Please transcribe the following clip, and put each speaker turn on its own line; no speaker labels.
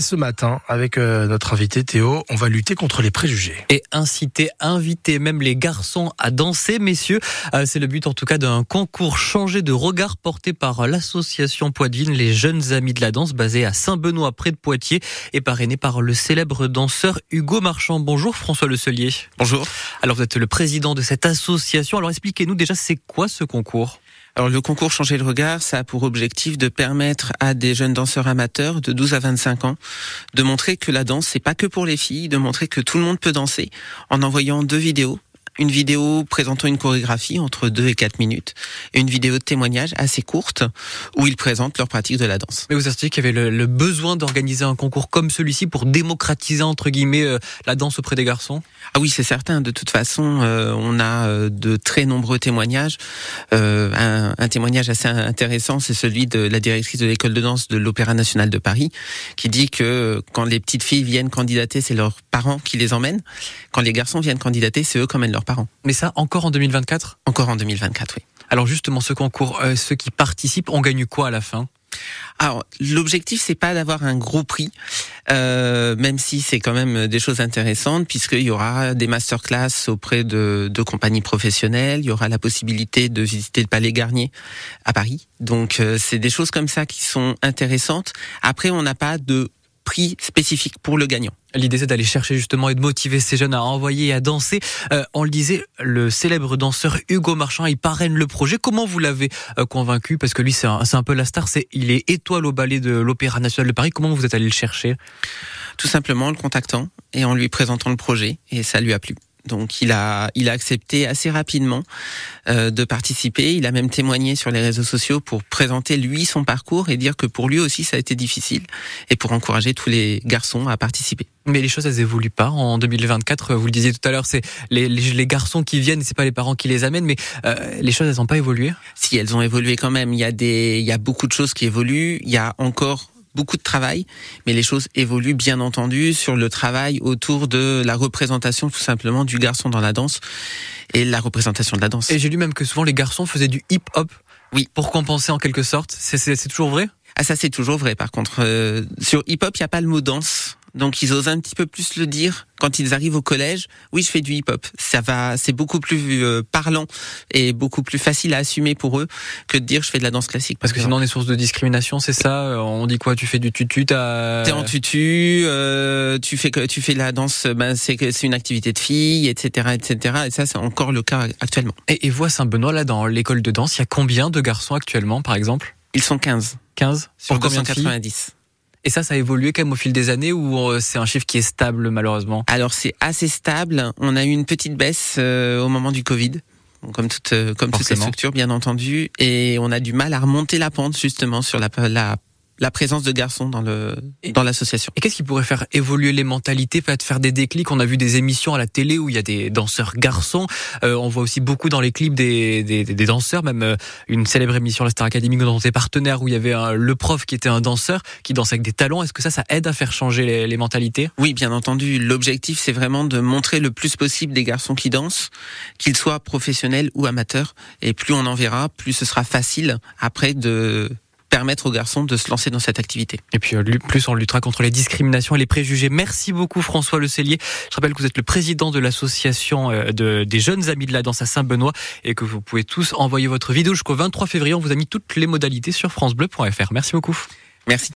Et ce matin, avec euh, notre invité Théo, on va lutter contre les préjugés.
Et inciter, inviter même les garçons à danser, messieurs. Euh, c'est le but en tout cas d'un concours changé de regard porté par l'association Poitvine, les jeunes amis de la danse, basée à Saint-Benoît près de Poitiers et parrainé par le célèbre danseur Hugo Marchand. Bonjour François Le Cellier.
Bonjour.
Alors vous êtes le président de cette association. Alors expliquez-nous déjà c'est quoi ce concours?
Alors le concours Changer le regard, ça a pour objectif de permettre à des jeunes danseurs amateurs de 12 à 25 ans de montrer que la danse c'est pas que pour les filles, de montrer que tout le monde peut danser en envoyant deux vidéos une vidéo présentant une chorégraphie entre 2 et 4 minutes et une vidéo de témoignage assez courte où ils présentent leur pratique de la danse.
Mais vous avez dit qu'il y avait le, besoin d'organiser un concours comme celui-ci pour démocratiser entre guillemets euh, la danse auprès des garçons?
Ah oui, c'est certain. De toute façon, euh, on a euh, de très nombreux témoignages. Un, un, témoignage assez intéressant, c'est celui de la directrice de l'école de danse de l'Opéra national de Paris qui dit que quand les petites filles viennent candidater, c'est leurs parents qui les emmènent. Quand les garçons viennent candidater, c'est eux qui emmènent leurs
mais ça, encore en 2024
Encore en 2024, oui.
Alors justement, ce concours, euh, ceux qui participent, on gagne quoi à la fin?
Alors l'objectif c'est pas d'avoir un gros prix, euh, même si c'est quand même des choses intéressantes puisqu'il y aura des masterclass auprès de, de, compagnies professionnelles, il y aura la possibilité de visiter le Palais Garnier à Paris. Donc euh, c'est des choses comme ça qui sont intéressantes. Après on n'a pas de prix spécifique pour le gagnant.
L'idée c'est d'aller chercher justement et de motiver ces jeunes à envoyer et à danser. Euh, on le disait, le célèbre danseur Hugo Marchand, il parraine le projet. Comment vous l'avez euh, convaincu? Parce que lui c'est un, un, peu la star, c'est il est étoile au ballet de l'Opéra National de Paris. Comment vous êtes allé le chercher?
Tout simplement en le contactant et en lui présentant le projet et ça lui a plu. Donc il a, il a accepté assez rapidement euh, de participer. Il a même témoigné sur les réseaux sociaux pour présenter lui son parcours et dire que pour lui aussi ça a été difficile et pour encourager tous les garçons à participer.
Mais les choses elles évoluent pas en 2024. Vous le disiez tout à l'heure, c'est les, les, garçons qui viennent, c'est pas les parents qui les amènent. Mais euh, les choses elles n'ont pas évolué?
Si elles ont évolué quand même. Il y a des, il y a beaucoup de choses qui évoluent. Il y a encore beaucoup de travail, mais les choses évoluent bien entendu sur le travail autour de la représentation tout simplement du garçon dans la danse et la représentation de la danse.
Et j'ai lu même que souvent les garçons faisaient du hip-hop.
Oui.
Pour compenser en quelque sorte. C'est toujours vrai?
Ah ça c'est toujours vrai. Par contre, euh, sur hip-hop il n'y a pas le mot danse donc ils osent un petit peu plus le dire quand ils arrivent au collège. Oui, je fais du hip-hop. Ça va, c'est beaucoup plus euh, parlant et beaucoup plus facile à assumer pour eux que de dire je fais de la danse classique.
Parce que sinon on est source de discrimination, c'est ça. Euh, on dit quoi Tu fais du tutu,
t'as. T'es en tutu, euh, tu fais que tu fais de la danse. Ben c'est que c'est une activité de fille, etc., etc. Et ça c'est encore le cas actuellement.
Et, et à Saint-Benoît là dans l'école de danse, il y a combien de garçons actuellement, par exemple?
Ils sont 15.
15
sur Pour combien 90
et ça, ça a évolué quand même au fil des années ou euh, c'est un chiffre qui est stable malheureusement?
Alors c'est assez stable. On a eu une petite baisse euh, au moment du Covid. Comme toute, euh, comme toutes les structures, bien entendu, et on a du mal à remonter la pente justement sur la, la la présence de garçons dans le dans l'association.
Et qu'est-ce qui pourrait faire évoluer les mentalités, peut-être faire des déclics? On a vu des émissions à la télé où il y a des danseurs garçons. Euh, on voit aussi beaucoup dans les clips des, des, des danseurs, même euh, une célèbre émission la Star Academy dont on partenaire où il y avait un, le prof qui était un danseur qui dansait avec des talons. Est-ce que ça, ça aide à faire changer les, les mentalités?
Oui, bien entendu. L'objectif, c'est vraiment de montrer le plus possible des garçons qui dansent, qu'ils soient professionnels ou amateurs. Et plus on en verra, plus ce sera facile après de permettre aux garçons de se lancer dans cette activité.
Et puis euh, plus on luttera contre les discriminations et les préjugés. Merci beaucoup François Le Cellier. Je rappelle que vous êtes le président de l'association euh, de, des jeunes amis de la danse à Saint-Benoît et que vous pouvez tous envoyer votre vidéo jusqu'au 23 février. On vous a mis toutes les modalités sur francebleu.fr. Merci beaucoup.
Merci.